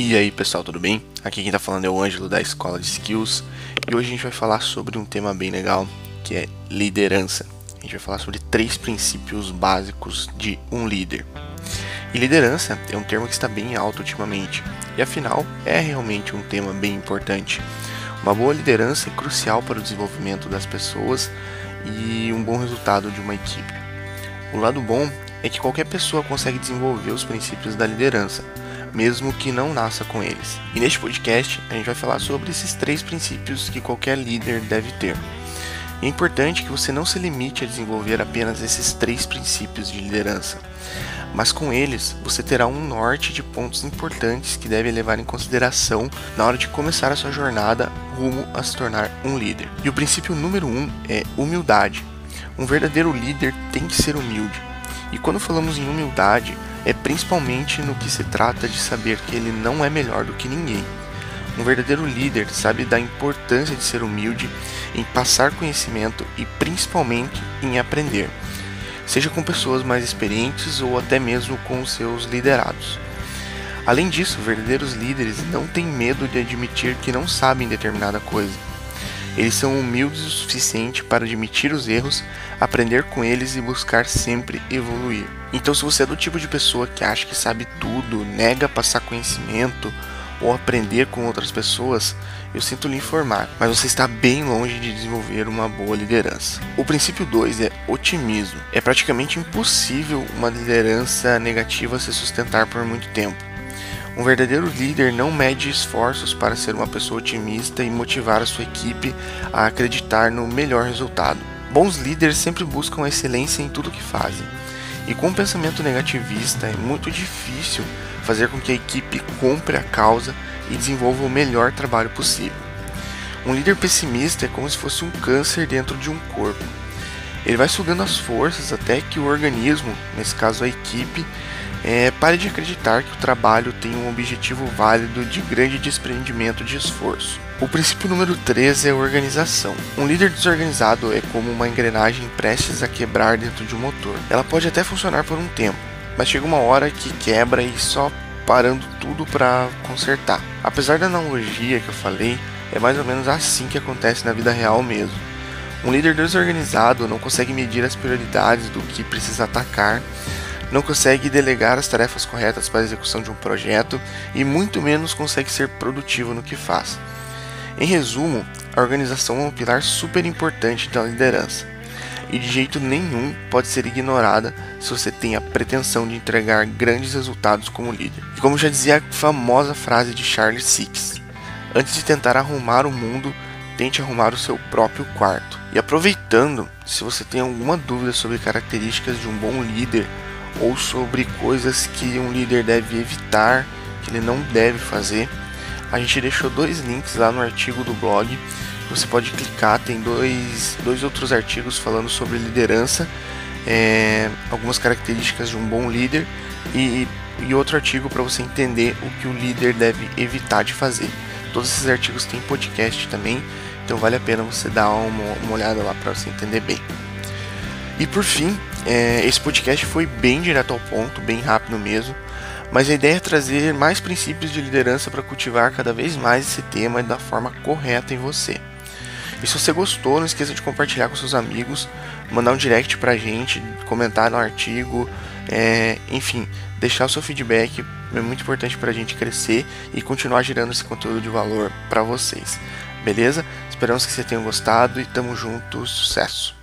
E aí pessoal, tudo bem? Aqui quem tá falando é o Ângelo da Escola de Skills e hoje a gente vai falar sobre um tema bem legal que é liderança. A gente vai falar sobre três princípios básicos de um líder. E liderança é um termo que está bem alto ultimamente e afinal é realmente um tema bem importante. Uma boa liderança é crucial para o desenvolvimento das pessoas e um bom resultado de uma equipe. O lado bom é que qualquer pessoa consegue desenvolver os princípios da liderança mesmo que não nasça com eles. E neste podcast a gente vai falar sobre esses três princípios que qualquer líder deve ter. é importante que você não se limite a desenvolver apenas esses três princípios de liderança, mas com eles você terá um norte de pontos importantes que deve levar em consideração na hora de começar a sua jornada rumo a se tornar um líder. E o princípio número um é humildade. Um verdadeiro líder tem que ser humilde. E quando falamos em humildade, é principalmente no que se trata de saber que ele não é melhor do que ninguém. Um verdadeiro líder sabe da importância de ser humilde, em passar conhecimento e principalmente em aprender, seja com pessoas mais experientes ou até mesmo com seus liderados. Além disso, verdadeiros líderes não têm medo de admitir que não sabem determinada coisa. Eles são humildes o suficiente para admitir os erros, aprender com eles e buscar sempre evoluir. Então, se você é do tipo de pessoa que acha que sabe tudo, nega passar conhecimento ou aprender com outras pessoas, eu sinto lhe informar, mas você está bem longe de desenvolver uma boa liderança. O princípio 2 é otimismo. É praticamente impossível uma liderança negativa se sustentar por muito tempo. Um verdadeiro líder não mede esforços para ser uma pessoa otimista e motivar a sua equipe a acreditar no melhor resultado. Bons líderes sempre buscam excelência em tudo que fazem. E com um pensamento negativista é muito difícil fazer com que a equipe compre a causa e desenvolva o melhor trabalho possível. Um líder pessimista é como se fosse um câncer dentro de um corpo. Ele vai sugando as forças até que o organismo, nesse caso a equipe, é, pare de acreditar que o trabalho tem um objetivo válido de grande desprendimento de esforço. O princípio número 3 é organização. Um líder desorganizado é como uma engrenagem prestes a quebrar dentro de um motor. Ela pode até funcionar por um tempo, mas chega uma hora que quebra e só parando tudo para consertar. Apesar da analogia que eu falei, é mais ou menos assim que acontece na vida real mesmo. Um líder desorganizado não consegue medir as prioridades do que precisa atacar, não consegue delegar as tarefas corretas para a execução de um projeto e muito menos consegue ser produtivo no que faz. Em resumo, a organização é um pilar super importante da liderança e de jeito nenhum pode ser ignorada se você tem a pretensão de entregar grandes resultados como líder. E como já dizia a famosa frase de Charles Six, antes de tentar arrumar o mundo, tente arrumar o seu próprio quarto. E aproveitando, se você tem alguma dúvida sobre características de um bom líder ou sobre coisas que um líder deve evitar, que ele não deve fazer, a gente deixou dois links lá no artigo do blog. Você pode clicar, tem dois, dois outros artigos falando sobre liderança, é, algumas características de um bom líder e, e outro artigo para você entender o que o líder deve evitar de fazer. Todos esses artigos têm podcast também, então vale a pena você dar uma, uma olhada lá para você entender bem. E por fim, é, esse podcast foi bem direto ao ponto, bem rápido mesmo mas a ideia é trazer mais princípios de liderança para cultivar cada vez mais esse tema da forma correta em você. E se você gostou, não esqueça de compartilhar com seus amigos, mandar um direct pra gente, comentar no artigo, é, enfim, deixar o seu feedback é muito importante para a gente crescer e continuar gerando esse conteúdo de valor para vocês. Beleza? Esperamos que vocês tenham gostado e tamo junto, sucesso!